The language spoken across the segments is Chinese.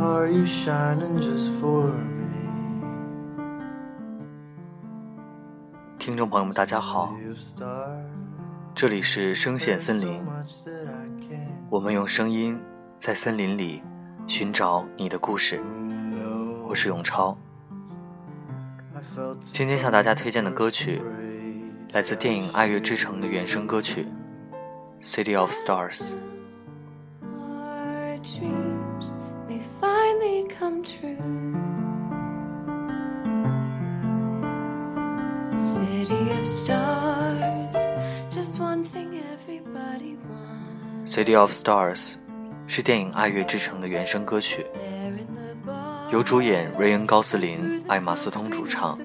are you shining just for me？听众朋友们，大家好，这里是声线森林，我们用声音在森林里寻找你的故事。我是永超，今天向大家推荐的歌曲来自电影《爱乐之城》的原声歌曲《City of Stars》。City of Stars 是电影《爱乐之城》的原声歌曲，由主演瑞恩·高斯林、艾玛·斯通主唱，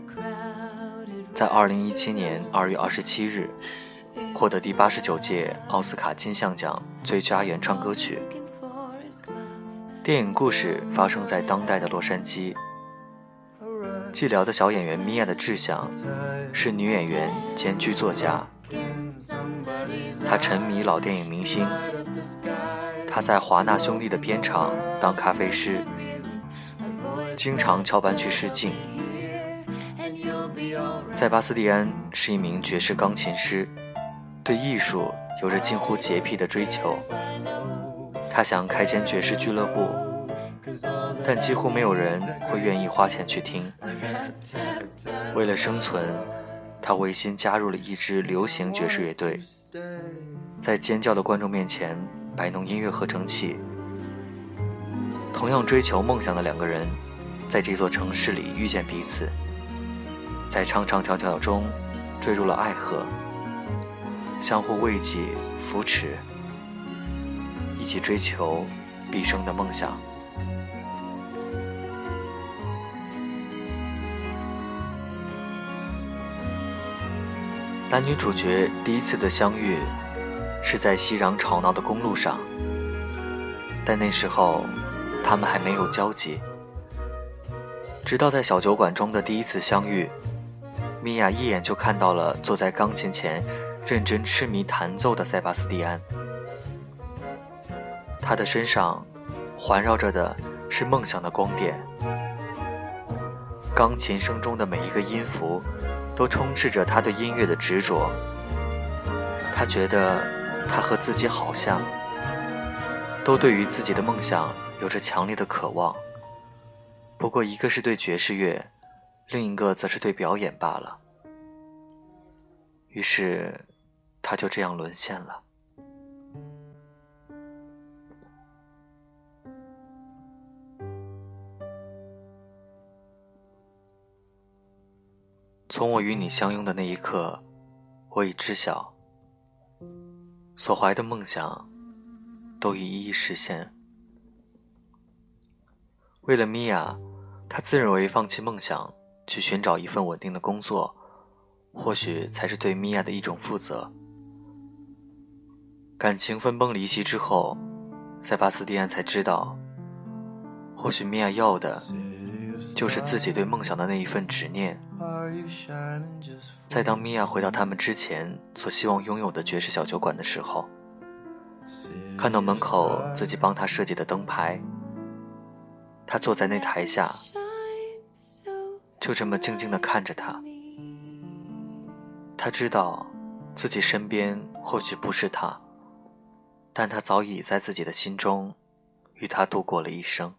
在二零一七年二月二十七日获得第八十九届奥斯卡金像奖最佳原创歌曲。电影故事发生在当代的洛杉矶。寂寥的小演员米娅的志向是女演员兼剧作家。她沉迷老电影明星。她在华纳兄弟的片场当咖啡师，经常翘班去试镜。塞巴斯蒂安是一名爵士钢琴师，对艺术有着近乎洁癖的追求。他想开间爵士俱乐部，但几乎没有人会愿意花钱去听。为了生存，他违心加入了一支流行爵士乐队，在尖叫的观众面前摆弄音乐合成器。同样追求梦想的两个人，在这座城市里遇见彼此，在长长条条中坠入了爱河，相互慰藉、扶持，一起追求毕生的梦想。男女主角第一次的相遇是在熙攘吵闹的公路上，但那时候他们还没有交集。直到在小酒馆中的第一次相遇，米娅一眼就看到了坐在钢琴前认真痴迷弹奏的塞巴斯蒂安。他的身上环绕着的是梦想的光点，钢琴声中的每一个音符都充斥着他对音乐的执着。他觉得他和自己好像，都对于自己的梦想有着强烈的渴望。不过，一个是对爵士乐，另一个则是对表演罢了。于是，他就这样沦陷了。从我与你相拥的那一刻，我已知晓，所怀的梦想都已一一实现。为了米娅，他自认为放弃梦想，去寻找一份稳定的工作，或许才是对米娅的一种负责。感情分崩离析之后，塞巴斯蒂安才知道，或许米娅要的就是自己对梦想的那一份执念。在当米娅回到他们之前所希望拥有的爵士小酒馆的时候，看到门口自己帮他设计的灯牌，他坐在那台下，就这么静静地看着他。他知道自己身边或许不是他，但他早已在自己的心中与他度过了一生。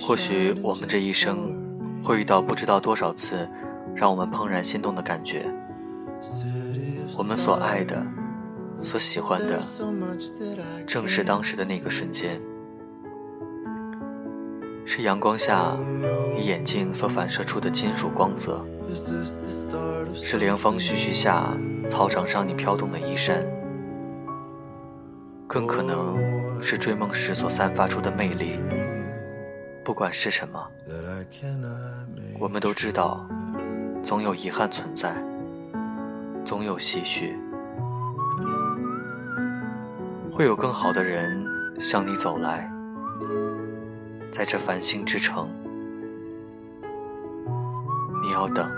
或许 shining 我们这一生会遇到不知道多少次让我们怦然心动的感觉，我们所爱的、所喜欢的正是当时的那个瞬间。是阳光下你眼睛所反射出的金属光泽，是凉风徐徐下操场上你飘动的衣衫，更可能是追梦时所散发出的魅力。不管是什么，我们都知道，总有遗憾存在，总有唏嘘，会有更好的人向你走来，在这繁星之城，你要等。